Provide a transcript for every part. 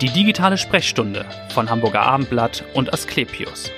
Die digitale Sprechstunde von Hamburger Abendblatt und Asklepios.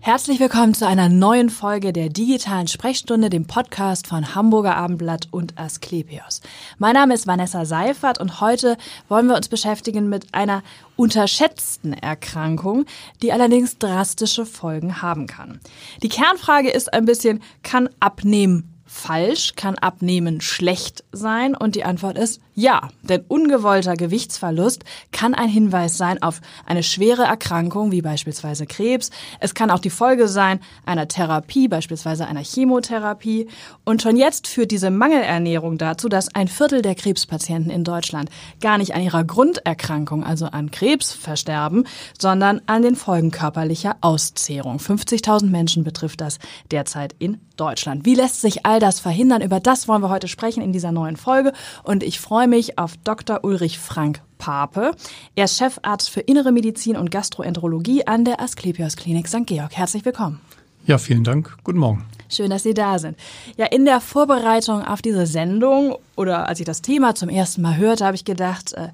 Herzlich willkommen zu einer neuen Folge der digitalen Sprechstunde, dem Podcast von Hamburger Abendblatt und Asklepios. Mein Name ist Vanessa Seifert und heute wollen wir uns beschäftigen mit einer unterschätzten Erkrankung, die allerdings drastische Folgen haben kann. Die Kernfrage ist ein bisschen, kann Abnehmen falsch? Kann Abnehmen schlecht sein? Und die Antwort ist ja, denn ungewollter Gewichtsverlust kann ein Hinweis sein auf eine schwere Erkrankung, wie beispielsweise Krebs. Es kann auch die Folge sein einer Therapie, beispielsweise einer Chemotherapie. Und schon jetzt führt diese Mangelernährung dazu, dass ein Viertel der Krebspatienten in Deutschland gar nicht an ihrer Grunderkrankung, also an Krebs, versterben, sondern an den Folgen körperlicher Auszehrung. 50.000 Menschen betrifft das derzeit in Deutschland. Wie lässt sich all das verhindern? Über das wollen wir heute sprechen in dieser neuen Folge. Und ich freue mich auf Dr. Ulrich Frank Pape. Er ist Chefarzt für Innere Medizin und Gastroenterologie an der Asklepios Klinik St. Georg. Herzlich willkommen. Ja, vielen Dank. Guten Morgen. Schön, dass Sie da sind. Ja, in der Vorbereitung auf diese Sendung oder als ich das Thema zum ersten Mal hörte, habe ich gedacht, äh,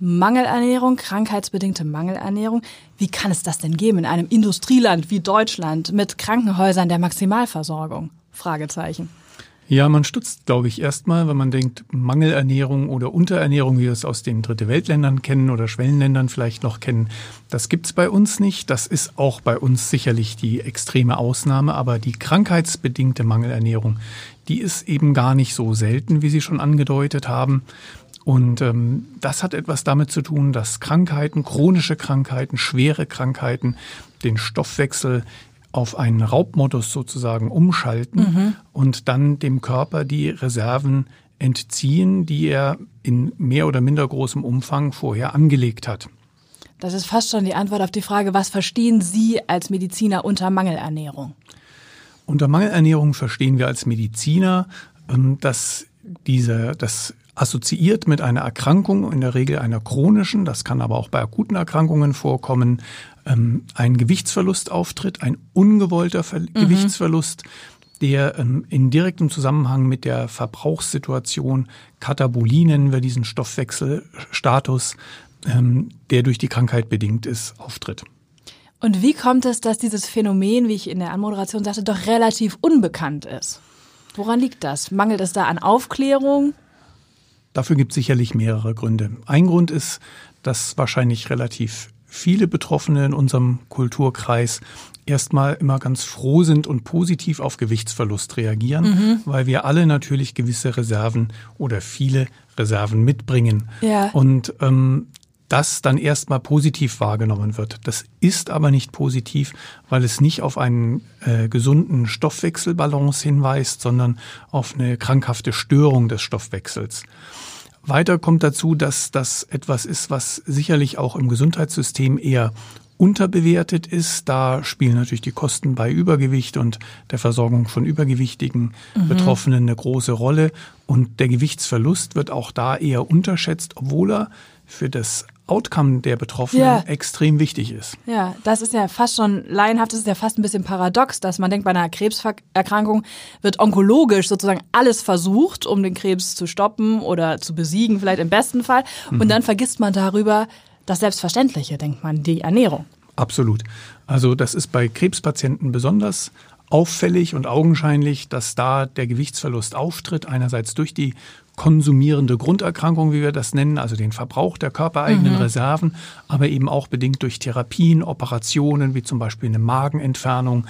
Mangelernährung, krankheitsbedingte Mangelernährung. Wie kann es das denn geben in einem Industrieland wie Deutschland mit Krankenhäusern der Maximalversorgung? Fragezeichen. Ja, man stutzt, glaube ich, erstmal, wenn man denkt, Mangelernährung oder Unterernährung, wie wir es aus den Dritte Weltländern kennen oder Schwellenländern vielleicht noch kennen, das gibt's bei uns nicht. Das ist auch bei uns sicherlich die extreme Ausnahme, aber die krankheitsbedingte Mangelernährung, die ist eben gar nicht so selten, wie Sie schon angedeutet haben. Und ähm, das hat etwas damit zu tun, dass Krankheiten, chronische Krankheiten, schwere Krankheiten den Stoffwechsel auf einen Raubmodus sozusagen umschalten mhm. und dann dem Körper die Reserven entziehen, die er in mehr oder minder großem Umfang vorher angelegt hat. Das ist fast schon die Antwort auf die Frage, was verstehen Sie als Mediziner unter Mangelernährung? Unter Mangelernährung verstehen wir als Mediziner, ähm, dass diese, das assoziiert mit einer Erkrankung, in der Regel einer chronischen, das kann aber auch bei akuten Erkrankungen vorkommen, ähm, ein Gewichtsverlust auftritt, ein ungewollter Ver mhm. Gewichtsverlust, der ähm, in direktem Zusammenhang mit der Verbrauchssituation, Katabolie nennen wir diesen Stoffwechselstatus, ähm, der durch die Krankheit bedingt ist, auftritt. Und wie kommt es, dass dieses Phänomen, wie ich in der Anmoderation sagte, doch relativ unbekannt ist? Woran liegt das? Mangelt es da an Aufklärung? Dafür gibt es sicherlich mehrere Gründe. Ein Grund ist, dass wahrscheinlich relativ viele Betroffene in unserem Kulturkreis erstmal immer ganz froh sind und positiv auf Gewichtsverlust reagieren, mhm. weil wir alle natürlich gewisse Reserven oder viele Reserven mitbringen. Ja. Und ähm, das dann erstmal positiv wahrgenommen wird. Das ist aber nicht positiv, weil es nicht auf einen äh, gesunden Stoffwechselbalance hinweist, sondern auf eine krankhafte Störung des Stoffwechsels. Weiter kommt dazu, dass das etwas ist, was sicherlich auch im Gesundheitssystem eher unterbewertet ist. Da spielen natürlich die Kosten bei Übergewicht und der Versorgung von übergewichtigen mhm. Betroffenen eine große Rolle. Und der Gewichtsverlust wird auch da eher unterschätzt, obwohl er für das Outcome der Betroffenen ja. extrem wichtig ist. Ja, das ist ja fast schon laienhaft, das ist ja fast ein bisschen paradox, dass man denkt, bei einer Krebserkrankung wird onkologisch sozusagen alles versucht, um den Krebs zu stoppen oder zu besiegen, vielleicht im besten Fall. Und mhm. dann vergisst man darüber das Selbstverständliche, denkt man, die Ernährung. Absolut. Also das ist bei Krebspatienten besonders auffällig und augenscheinlich, dass da der Gewichtsverlust auftritt, einerseits durch die konsumierende Grunderkrankung, wie wir das nennen, also den Verbrauch der körpereigenen mhm. Reserven, aber eben auch bedingt durch Therapien, Operationen, wie zum Beispiel eine Magenentfernung,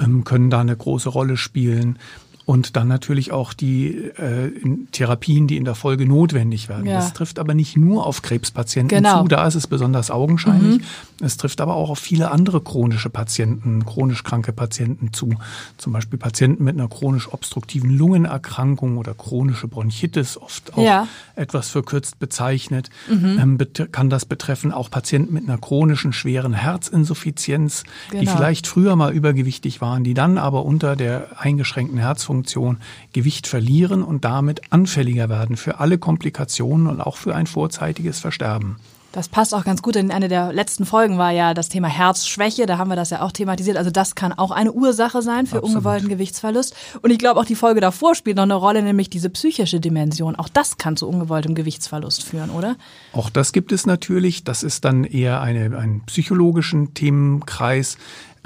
ähm, können da eine große Rolle spielen und dann natürlich auch die äh, Therapien, die in der Folge notwendig werden. Ja. Das trifft aber nicht nur auf Krebspatienten genau. zu, da ist es besonders augenscheinlich. Mhm. Es trifft aber auch auf viele andere chronische Patienten, chronisch kranke Patienten zu. Zum Beispiel Patienten mit einer chronisch obstruktiven Lungenerkrankung oder chronische Bronchitis, oft auch ja. etwas verkürzt bezeichnet. Mhm. Ähm, kann das betreffen auch Patienten mit einer chronischen schweren Herzinsuffizienz, genau. die vielleicht früher mal übergewichtig waren, die dann aber unter der eingeschränkten Herzfunktion Herzfunktion Gewicht verlieren und damit anfälliger werden für alle Komplikationen und auch für ein vorzeitiges Versterben. Das passt auch ganz gut. In einer der letzten Folgen war ja das Thema Herzschwäche. Da haben wir das ja auch thematisiert. Also das kann auch eine Ursache sein für Absolut. ungewollten Gewichtsverlust. Und ich glaube auch die Folge davor spielt noch eine Rolle, nämlich diese psychische Dimension. Auch das kann zu ungewolltem Gewichtsverlust führen, oder? Auch das gibt es natürlich. Das ist dann eher eine, einen psychologischen Themenkreis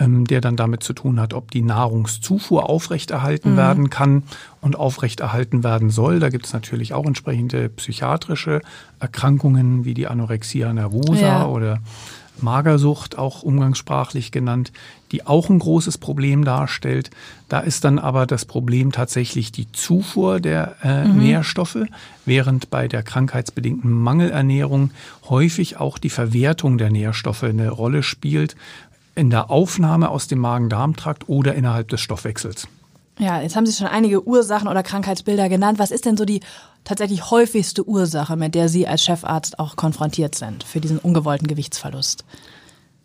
ähm, der dann damit zu tun hat, ob die Nahrungszufuhr aufrechterhalten mhm. werden kann und aufrechterhalten werden soll. Da gibt es natürlich auch entsprechende psychiatrische Erkrankungen wie die Anorexia nervosa ja. oder Magersucht, auch umgangssprachlich genannt, die auch ein großes Problem darstellt. Da ist dann aber das Problem tatsächlich die Zufuhr der äh, mhm. Nährstoffe, während bei der krankheitsbedingten Mangelernährung häufig auch die Verwertung der Nährstoffe eine Rolle spielt, in der Aufnahme aus dem Magen-Darm-Trakt oder innerhalb des Stoffwechsels. Ja, jetzt haben Sie schon einige Ursachen oder Krankheitsbilder genannt. Was ist denn so die tatsächlich häufigste Ursache, mit der Sie als Chefarzt auch konfrontiert sind für diesen ungewollten Gewichtsverlust?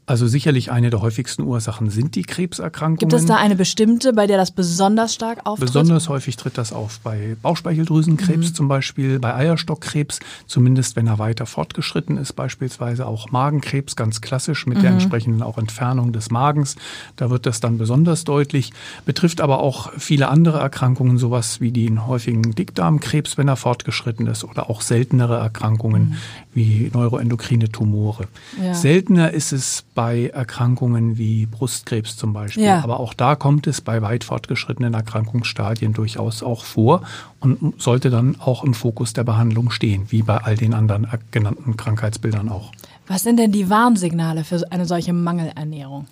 Also sicherlich eine der häufigsten Ursachen sind die Krebserkrankungen. Gibt es da eine bestimmte, bei der das besonders stark auftritt? Besonders häufig tritt das auf bei Bauchspeicheldrüsenkrebs mhm. zum Beispiel, bei Eierstockkrebs, zumindest wenn er weiter fortgeschritten ist, beispielsweise auch Magenkrebs, ganz klassisch mit mhm. der entsprechenden auch Entfernung des Magens. Da wird das dann besonders deutlich. Betrifft aber auch viele andere Erkrankungen, sowas wie den häufigen Dickdarmkrebs, wenn er fortgeschritten ist, oder auch seltenere Erkrankungen mhm. wie neuroendokrine Tumore. Ja. Seltener ist es bei Erkrankungen wie Brustkrebs zum Beispiel. Ja. Aber auch da kommt es bei weit fortgeschrittenen Erkrankungsstadien durchaus auch vor und sollte dann auch im Fokus der Behandlung stehen, wie bei all den anderen genannten Krankheitsbildern auch. Was sind denn die Warnsignale für eine solche Mangelernährung?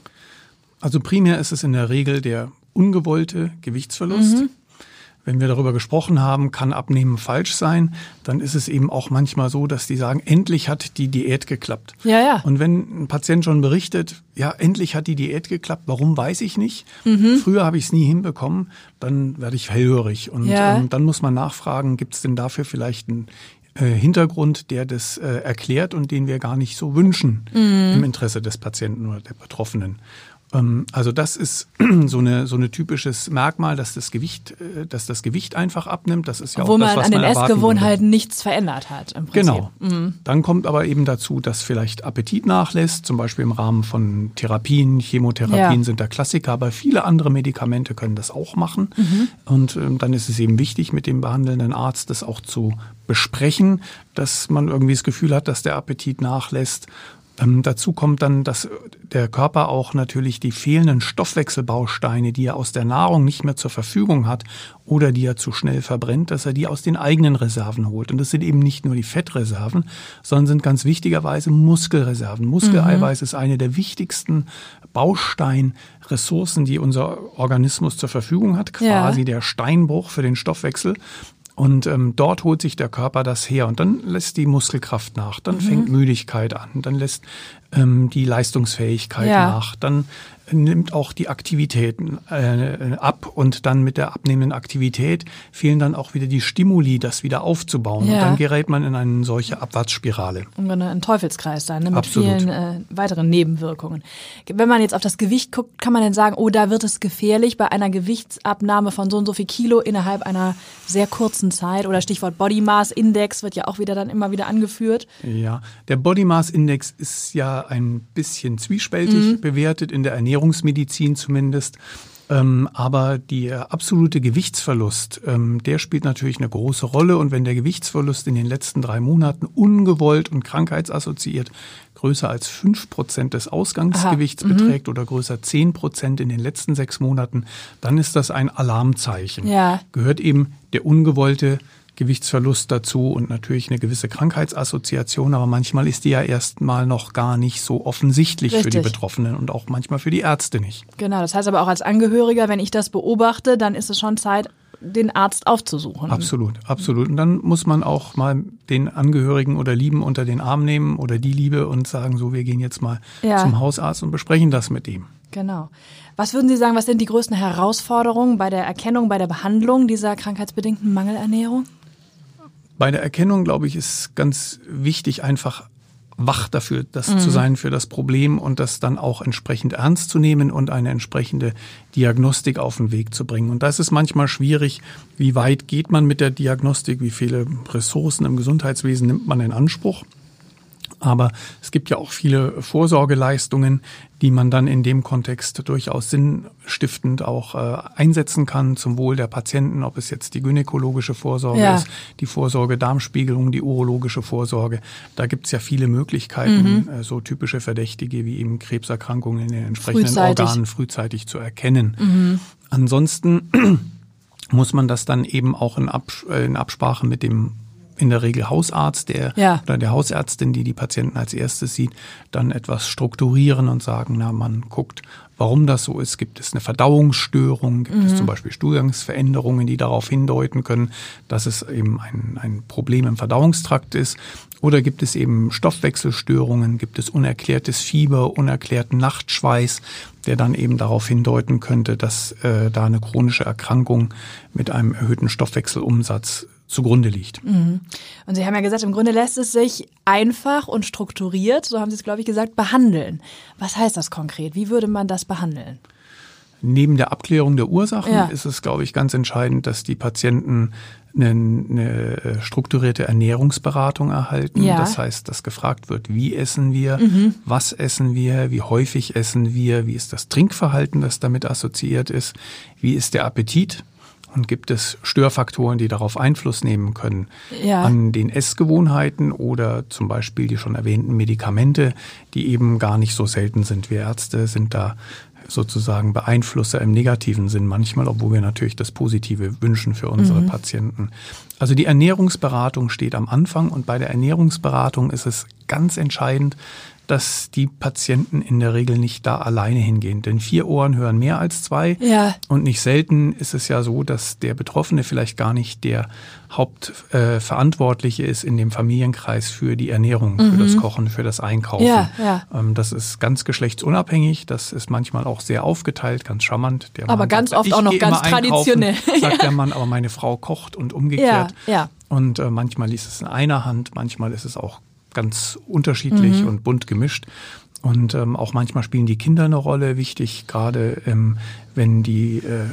Also primär ist es in der Regel der ungewollte Gewichtsverlust. Mhm wenn wir darüber gesprochen haben, kann Abnehmen falsch sein, dann ist es eben auch manchmal so, dass die sagen, endlich hat die Diät geklappt. Ja, ja. Und wenn ein Patient schon berichtet, ja, endlich hat die Diät geklappt, warum weiß ich nicht? Mhm. Früher habe ich es nie hinbekommen, dann werde ich hellhörig. Und ja. ähm, dann muss man nachfragen, gibt es denn dafür vielleicht einen äh, Hintergrund, der das äh, erklärt und den wir gar nicht so wünschen mhm. im Interesse des Patienten oder der Betroffenen. Ähm, also das ist so eine so eine typisches Merkmal, dass das Gewicht, äh, dass das Gewicht einfach abnimmt. Das ist ja Wo auch das, man an den Essgewohnheiten nichts verändert hat. Im Prinzip. Genau. Mhm. Dann kommt aber eben dazu, dass vielleicht Appetit nachlässt, zum Beispiel im Rahmen von Therapien, Chemotherapien ja. sind da Klassiker, aber viele andere Medikamente können das auch machen. Mhm. Und ähm, dann ist es eben wichtig, mit dem behandelnden Arzt das auch zu besprechen, dass man irgendwie das Gefühl hat, dass der Appetit nachlässt ähm, dazu kommt dann, dass der Körper auch natürlich die fehlenden Stoffwechselbausteine, die er aus der Nahrung nicht mehr zur Verfügung hat oder die er zu schnell verbrennt, dass er die aus den eigenen Reserven holt. Und das sind eben nicht nur die Fettreserven, sondern sind ganz wichtigerweise Muskelreserven. Muskeleiweiß mhm. ist eine der wichtigsten Bausteinressourcen, die unser Organismus zur Verfügung hat, quasi ja. der Steinbruch für den Stoffwechsel. Und ähm, dort holt sich der Körper das her und dann lässt die Muskelkraft nach, dann mhm. fängt Müdigkeit an, dann lässt ähm, die Leistungsfähigkeit ja. nach, dann nimmt auch die Aktivitäten äh, ab und dann mit der abnehmenden Aktivität fehlen dann auch wieder die Stimuli, das wieder aufzubauen. Ja. Und dann gerät man in eine solche Abwärtsspirale. Und ein Teufelskreis sein, ne, mit Absolut. vielen äh, weiteren Nebenwirkungen. Wenn man jetzt auf das Gewicht guckt, kann man denn sagen, oh, da wird es gefährlich bei einer Gewichtsabnahme von so und so viel Kilo innerhalb einer sehr kurzen Zeit oder Stichwort Body Mass Index wird ja auch wieder dann immer wieder angeführt. Ja, der Body Mass Index ist ja ein bisschen zwiespältig mhm. bewertet in der Ernährung Ernährungsmedizin zumindest. Ähm, aber der absolute Gewichtsverlust, ähm, der spielt natürlich eine große Rolle. Und wenn der Gewichtsverlust in den letzten drei Monaten ungewollt und krankheitsassoziiert größer als fünf Prozent des Ausgangsgewichts Aha, mhm. beträgt oder größer zehn Prozent in den letzten sechs Monaten, dann ist das ein Alarmzeichen. Ja. Gehört eben der ungewollte Gewichtsverlust dazu und natürlich eine gewisse Krankheitsassoziation, aber manchmal ist die ja erstmal noch gar nicht so offensichtlich Richtig. für die Betroffenen und auch manchmal für die Ärzte nicht. Genau, das heißt aber auch als Angehöriger, wenn ich das beobachte, dann ist es schon Zeit, den Arzt aufzusuchen. Absolut, absolut. Und dann muss man auch mal den Angehörigen oder Lieben unter den Arm nehmen oder die Liebe und sagen, so, wir gehen jetzt mal ja. zum Hausarzt und besprechen das mit ihm. Genau. Was würden Sie sagen, was sind die größten Herausforderungen bei der Erkennung, bei der Behandlung dieser krankheitsbedingten Mangelernährung? Bei der Erkennung, glaube ich, ist ganz wichtig, einfach wach dafür, das mhm. zu sein für das Problem und das dann auch entsprechend ernst zu nehmen und eine entsprechende Diagnostik auf den Weg zu bringen. Und das ist manchmal schwierig. Wie weit geht man mit der Diagnostik? Wie viele Ressourcen im Gesundheitswesen nimmt man in Anspruch? Aber es gibt ja auch viele Vorsorgeleistungen, die man dann in dem Kontext durchaus sinnstiftend auch äh, einsetzen kann zum Wohl der Patienten, ob es jetzt die gynäkologische Vorsorge ja. ist, die Vorsorge Darmspiegelung, die urologische Vorsorge. Da gibt es ja viele Möglichkeiten, mhm. äh, so typische Verdächtige wie eben Krebserkrankungen in den entsprechenden frühzeitig. Organen frühzeitig zu erkennen. Mhm. Ansonsten muss man das dann eben auch in, Abs äh, in Absprache mit dem in der Regel Hausarzt, der ja. oder der Hausärztin, die die Patienten als erstes sieht, dann etwas strukturieren und sagen, na, man guckt, warum das so ist. Gibt es eine Verdauungsstörung? Gibt mhm. es zum Beispiel Stuhlgangsveränderungen, die darauf hindeuten können, dass es eben ein, ein Problem im Verdauungstrakt ist? Oder gibt es eben Stoffwechselstörungen? Gibt es unerklärtes Fieber, unerklärten Nachtschweiß, der dann eben darauf hindeuten könnte, dass äh, da eine chronische Erkrankung mit einem erhöhten Stoffwechselumsatz zugrunde liegt. Mhm. Und Sie haben ja gesagt, im Grunde lässt es sich einfach und strukturiert, so haben Sie es, glaube ich, gesagt, behandeln. Was heißt das konkret? Wie würde man das behandeln? Neben der Abklärung der Ursachen ja. ist es, glaube ich, ganz entscheidend, dass die Patienten eine, eine äh, strukturierte Ernährungsberatung erhalten. Ja. Das heißt, dass gefragt wird, wie essen wir, mhm. was essen wir, wie häufig essen wir, wie ist das Trinkverhalten, das damit assoziiert ist, wie ist der Appetit. Und gibt es Störfaktoren, die darauf Einfluss nehmen können? Ja. An den Essgewohnheiten oder zum Beispiel die schon erwähnten Medikamente, die eben gar nicht so selten sind. Wir Ärzte sind da sozusagen Beeinflusser im negativen Sinn manchmal, obwohl wir natürlich das Positive wünschen für unsere mhm. Patienten. Also die Ernährungsberatung steht am Anfang und bei der Ernährungsberatung ist es ganz entscheidend, dass die Patienten in der Regel nicht da alleine hingehen. Denn vier Ohren hören mehr als zwei. Ja. Und nicht selten ist es ja so, dass der Betroffene vielleicht gar nicht der Hauptverantwortliche äh, ist in dem Familienkreis für die Ernährung, mhm. für das Kochen, für das Einkaufen. Ja, ja. Ähm, das ist ganz geschlechtsunabhängig. Das ist manchmal auch sehr aufgeteilt, ganz charmant. Der aber Mann ganz sagt, oft auch noch ganz traditionell. Sagt der Mann, aber meine Frau kocht und umgekehrt. Ja, ja. Und äh, manchmal liest es in einer Hand, manchmal ist es auch ganz unterschiedlich mhm. und bunt gemischt. Und ähm, auch manchmal spielen die Kinder eine Rolle, wichtig, gerade ähm, wenn die äh, äh,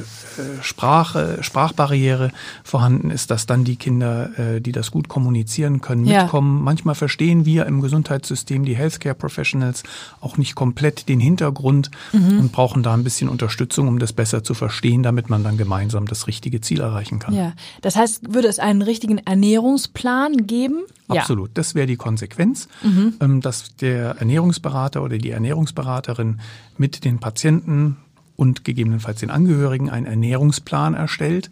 Sprache, Sprachbarriere vorhanden ist, dass dann die Kinder, äh, die das gut kommunizieren können, ja. mitkommen. Manchmal verstehen wir im Gesundheitssystem, die Healthcare Professionals, auch nicht komplett den Hintergrund mhm. und brauchen da ein bisschen Unterstützung, um das besser zu verstehen, damit man dann gemeinsam das richtige Ziel erreichen kann. Ja, das heißt, würde es einen richtigen Ernährungsplan geben? Absolut, ja. das wäre die Konsequenz, mhm. Ähm, dass der Ernährungsberater oder die Ernährungsberaterin mit den Patienten und gegebenenfalls den Angehörigen einen Ernährungsplan erstellt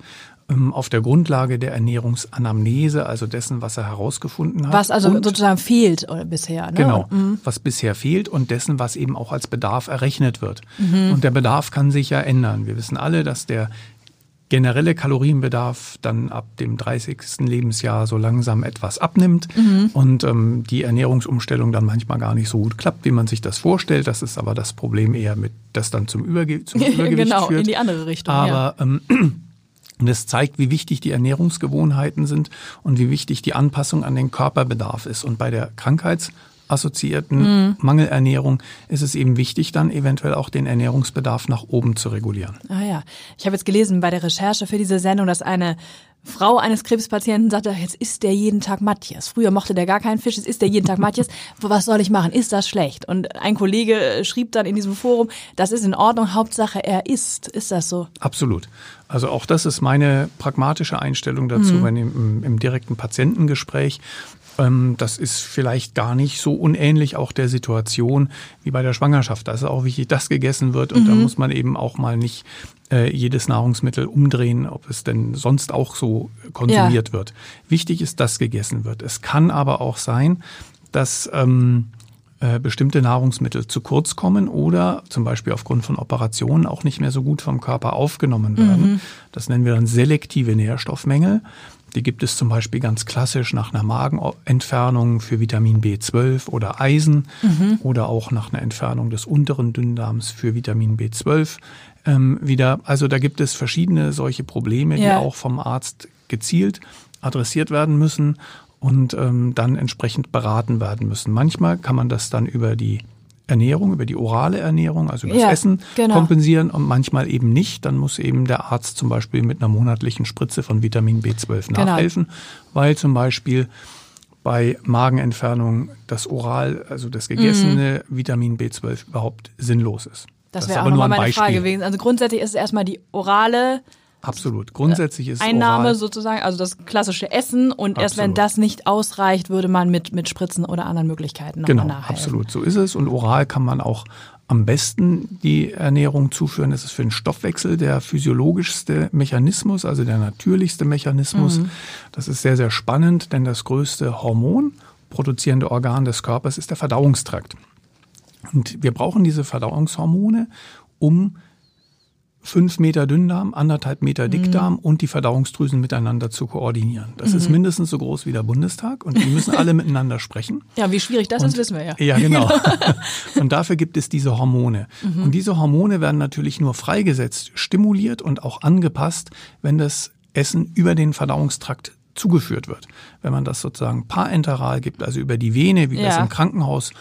ähm, auf der Grundlage der Ernährungsanamnese, also dessen, was er herausgefunden hat. Was also und, sozusagen fehlt oder bisher. Ne? Genau, mhm. was bisher fehlt und dessen, was eben auch als Bedarf errechnet wird. Mhm. Und der Bedarf kann sich ja ändern. Wir wissen alle, dass der generelle Kalorienbedarf dann ab dem 30. Lebensjahr so langsam etwas abnimmt mhm. und ähm, die Ernährungsumstellung dann manchmal gar nicht so gut klappt, wie man sich das vorstellt. Das ist aber das Problem eher mit, das dann zum, Überge zum Übergewicht genau, führt. in die andere Richtung. Aber ja. ähm, und es zeigt, wie wichtig die Ernährungsgewohnheiten sind und wie wichtig die Anpassung an den Körperbedarf ist. Und bei der Krankheits- assoziierten mhm. Mangelernährung ist es eben wichtig, dann eventuell auch den Ernährungsbedarf nach oben zu regulieren. Ah ja, ich habe jetzt gelesen bei der Recherche für diese Sendung, dass eine Frau eines Krebspatienten sagte, jetzt isst der jeden Tag Matthias. Früher mochte der gar keinen Fisch, jetzt isst der jeden Tag Matthias. Was soll ich machen? Ist das schlecht? Und ein Kollege äh, schrieb dann in diesem Forum, das ist in Ordnung, Hauptsache er isst. Ist das so? Absolut. Also auch das ist meine pragmatische Einstellung dazu, mhm. wenn im, im direkten Patientengespräch das ist vielleicht gar nicht so unähnlich auch der Situation wie bei der Schwangerschaft. Da ist auch wichtig, dass gegessen wird und mhm. da muss man eben auch mal nicht äh, jedes Nahrungsmittel umdrehen, ob es denn sonst auch so konsumiert ja. wird. Wichtig ist, dass gegessen wird. Es kann aber auch sein, dass ähm, äh, bestimmte Nahrungsmittel zu kurz kommen oder zum Beispiel aufgrund von Operationen auch nicht mehr so gut vom Körper aufgenommen werden. Mhm. Das nennen wir dann selektive Nährstoffmängel. Die gibt es zum Beispiel ganz klassisch nach einer Magenentfernung für Vitamin B12 oder Eisen mhm. oder auch nach einer Entfernung des unteren Dünndarms für Vitamin B12 ähm, wieder. Also da gibt es verschiedene solche Probleme, ja. die auch vom Arzt gezielt adressiert werden müssen. und ähm, dann entsprechend beraten werden müssen. Manchmal kann man das dann über die Ernährung, über die orale Ernährung, also über das Ja, Essen genau. kompensieren und manchmal eben nicht. Dann muss eben der Arzt zum Beispiel mit einer monatlichen Spritze von Vitamin B12 Genau. nachhelfen, weil zum Beispiel bei Magenentfernung das oral, also das gegessene Vitamin B12 überhaupt sinnlos ist. Mhm. Das ist wäre auch aber nur nochmal ein meine Frage gewesen. Also grundsätzlich ist es erstmal die orale Absolut. Grundsätzlich ist Einnahme oral, sozusagen, also das klassische Essen und erst wenn Absolut. das nicht ausreicht, würde man mit, mit Spritzen oder anderen Möglichkeiten Genau, nachhelfen. absolut. So ist es. Und oral kann man auch am besten die Ernährung zuführen. Das ist für den Stoffwechsel der physiologischste Mechanismus, also der natürlichste Mechanismus. Mhm. Das ist sehr, sehr spannend, denn das größte Hormon produzierende Organ des Körpers ist der Verdauungstrakt. Und wir brauchen diese Verdauungshormone, um fünf Meter Dünndarm, anderthalb Meter Mhm. Dickdarm und die Verdauungsdrüsen miteinander zu koordinieren. Das ist mindestens so groß wie der Bundestag und die müssen alle miteinander sprechen. Ja, wie schwierig das ist, wissen wir ja. Ja, genau. und dafür gibt es diese Hormone. Und diese Hormone werden natürlich nur freigesetzt, stimuliert und auch angepasst, wenn das Essen über den Verdauungstrakt zugeführt wird. Wenn man das sozusagen parenteral gibt, also über die Vene, wie wir es Ja. im Krankenhaus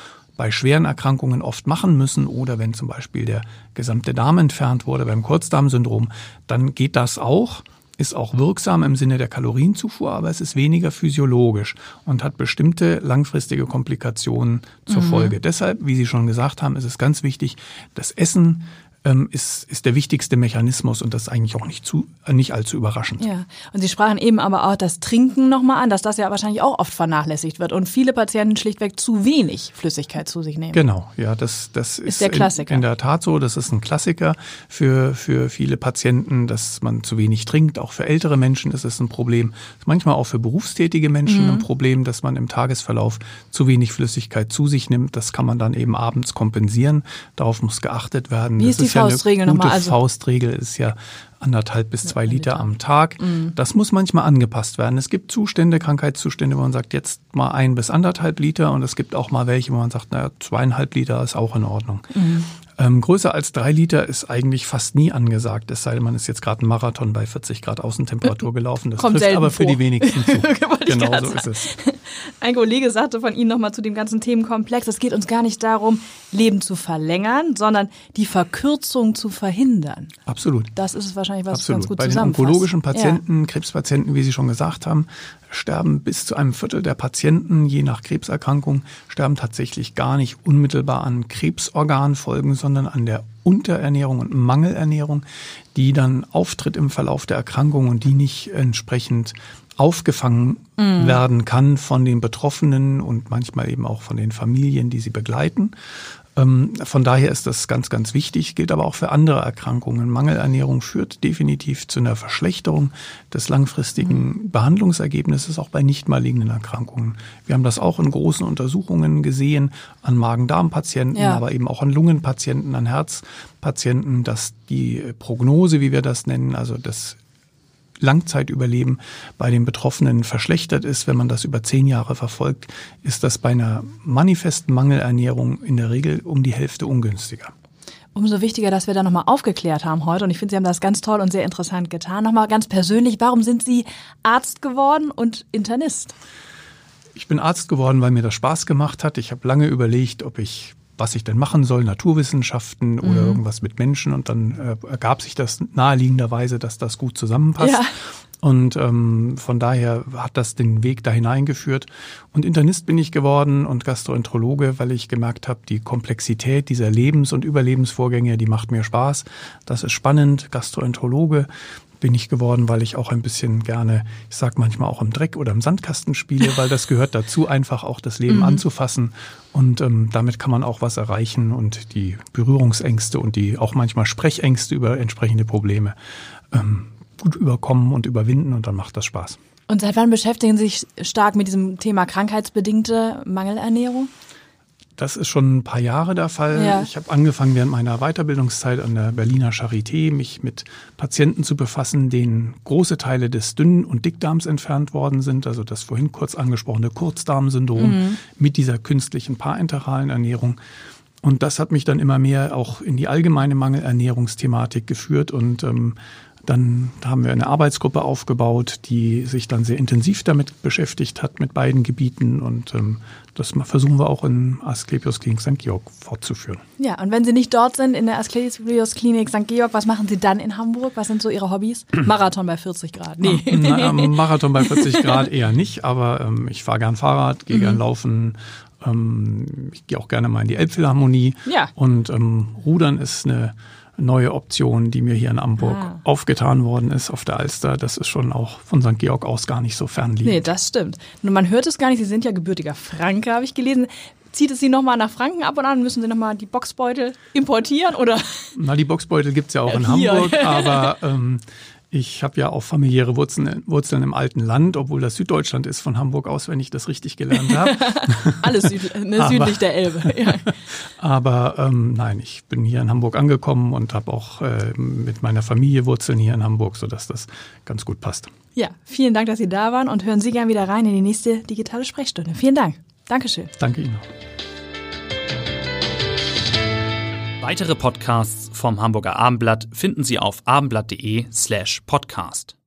bei schweren Erkrankungen oft machen müssen oder wenn zum Beispiel der gesamte Darm entfernt wurde beim Kurzdarmsyndrom, dann geht das auch, ist auch wirksam im Sinne der Kalorienzufuhr, aber es ist weniger physiologisch und hat bestimmte langfristige Komplikationen zur Folge. Deshalb, wie Sie schon gesagt haben, ist es ganz wichtig, das Essen ähm, ist, ist der wichtigste Mechanismus und das ist eigentlich auch nicht, zu, äh, nicht allzu überraschend. Ja, und Sie sprachen eben aber auch das Trinken nochmal an, dass das ja wahrscheinlich auch oft vernachlässigt wird und viele Patienten schlichtweg zu wenig Flüssigkeit zu sich nehmen. Genau, ja, das, das ist, der Klassiker. In, in der Tat so. Das ist ein Klassiker für, für viele Patienten, dass man zu wenig trinkt. Auch für ältere Menschen ist es ein Problem. Ist manchmal auch für berufstätige Menschen Mhm. ein Problem, dass man im Tagesverlauf zu wenig Flüssigkeit zu sich nimmt. Das kann man dann eben abends kompensieren. Darauf muss geachtet werden. Wie das ist die ja eine Faustregel gute nochmal? Also- Faustregel ist ja anderthalb bis zwei Liter am Tag. Mhm. Das muss manchmal angepasst werden. Es gibt Zustände, Krankheitszustände, wo man sagt, jetzt mal ein bis anderthalb Liter und es gibt auch mal welche, wo man sagt, naja, zweieinhalb Liter ist auch in Ordnung. Mhm. Ähm, größer als drei Liter ist eigentlich fast nie angesagt, es sei denn, man ist jetzt gerade einen Marathon bei 40 Grad Außentemperatur gelaufen. Das Kommt trifft aber für vor. die wenigsten zu. Genau so ist es. Ein Kollege sagte von Ihnen nochmal zu dem ganzen Themenkomplex, es geht uns gar nicht darum, Leben zu verlängern, sondern die Verkürzung zu verhindern. Absolut. Das ist wahrscheinlich was Absolut. ganz gut Bei den onkologischen Patienten, Krebspatienten, wie Sie schon gesagt haben, sterben bis zu einem Viertel der Patienten, je nach Krebserkrankung, sterben tatsächlich gar nicht unmittelbar an Krebsorganfolgen, sondern an der Unterernährung und Mangelernährung, die dann auftritt im Verlauf der Erkrankung und die nicht entsprechend aufgefangen werden kann von den Betroffenen und manchmal eben auch von den Familien, die sie begleiten. Ähm, Von daher ist das ganz, ganz wichtig, gilt aber auch für andere Erkrankungen. Mangelernährung führt definitiv zu einer Verschlechterung des langfristigen Behandlungsergebnisses, auch bei nicht malignen Erkrankungen. Wir haben das auch in großen Untersuchungen gesehen an Magen-Darm-Patienten, Ja. aber eben auch an Lungenpatienten, an Herzpatienten, dass die Prognose, wie wir das nennen, also das Langzeitüberleben bei den Betroffenen verschlechtert ist, wenn man das über zehn Jahre verfolgt, ist das bei einer manifesten Mangelernährung in der Regel um die Hälfte ungünstiger. Umso wichtiger, dass wir da nochmal aufgeklärt haben heute. Und ich finde, Sie haben das ganz toll und sehr interessant getan. Nochmal ganz persönlich, warum sind Sie Arzt geworden und Internist? Ich bin Arzt geworden, weil mir das Spaß gemacht hat. Ich habe lange überlegt, ob ich was ich denn machen soll, Naturwissenschaften Mhm. oder irgendwas mit Menschen. Und dann äh, ergab sich das naheliegenderweise, dass das gut zusammenpasst. Ja. Und ähm, von daher hat das den Weg da hineingeführt. Und Internist bin ich geworden und Gastroenterologe, weil ich gemerkt habe, die Komplexität dieser Lebens- und Überlebensvorgänge, die macht mir Spaß. Das ist spannend. Gastroenterologe bin ich geworden, weil ich auch ein bisschen gerne, ich sag manchmal auch im Dreck oder im Sandkasten spiele, weil das gehört dazu, einfach auch das Leben anzufassen. Und ähm, damit kann man auch was erreichen und die Berührungsängste und die auch manchmal Sprechängste über entsprechende Probleme ähm, gut überkommen und überwinden und dann macht das Spaß. Und seit wann beschäftigen Sie sich stark mit diesem Thema krankheitsbedingte Mangelernährung? Das ist schon ein paar Jahre der Fall. Ja. Ich habe angefangen während meiner Weiterbildungszeit an der Berliner Charité, mich mit Patienten zu befassen, denen große Teile des Dünn- und Dickdarms entfernt worden sind, also das vorhin kurz angesprochene Kurzdarmsyndrom mit dieser künstlichen parenteralen Ernährung. Und das hat mich dann immer mehr auch in die allgemeine Mangelernährungsthematik geführt und ähm, Dann haben wir eine Arbeitsgruppe aufgebaut, die sich dann sehr intensiv damit beschäftigt hat, mit beiden Gebieten. Und ähm, das versuchen wir auch in Asklepios Klinik St. Georg fortzuführen. Ja, und wenn Sie nicht dort sind, in der Asklepios Klinik St. Georg, was machen Sie dann in Hamburg? Was sind so Ihre Hobbys? Marathon bei 40 Grad? Nee. Na, Marathon bei 40 Grad eher nicht, aber ähm, ich fahre gern Fahrrad, gehe mhm. gern laufen. Ähm, ich gehe auch gerne mal in die Elbphilharmonie. Ja. Und ähm, Rudern ist eine neue Option, die mir hier in Hamburg ah. aufgetan worden ist auf der Alster. Das ist schon auch von St. Georg aus gar nicht so fernliegend. Nee, das stimmt. Nur man hört es gar nicht, Sie sind ja gebürtiger Franke, habe ich gelesen. Zieht es Sie nochmal nach Franken ab und an? Müssen Sie nochmal die Boxbeutel importieren? Oder? Na, die Boxbeutel gibt es ja auch in hier. Hamburg, aber ähm, ich habe ja auch familiäre Wurzeln, Wurzeln im alten Land, obwohl das Süddeutschland ist von Hamburg aus, wenn ich das richtig gelernt habe. Alles süd, ne, südlich der Elbe. Ja. Aber ähm, nein, ich bin hier in Hamburg angekommen und habe auch äh, mit meiner Familie Wurzeln hier in Hamburg, sodass das ganz gut passt. Ja, vielen Dank, dass Sie da waren und hören Sie gern wieder rein in die nächste digitale Sprechstunde. Vielen Dank. Dankeschön. Danke Ihnen. Weitere Podcasts vom Hamburger Abendblatt finden Sie auf abendblatt.de slash podcast.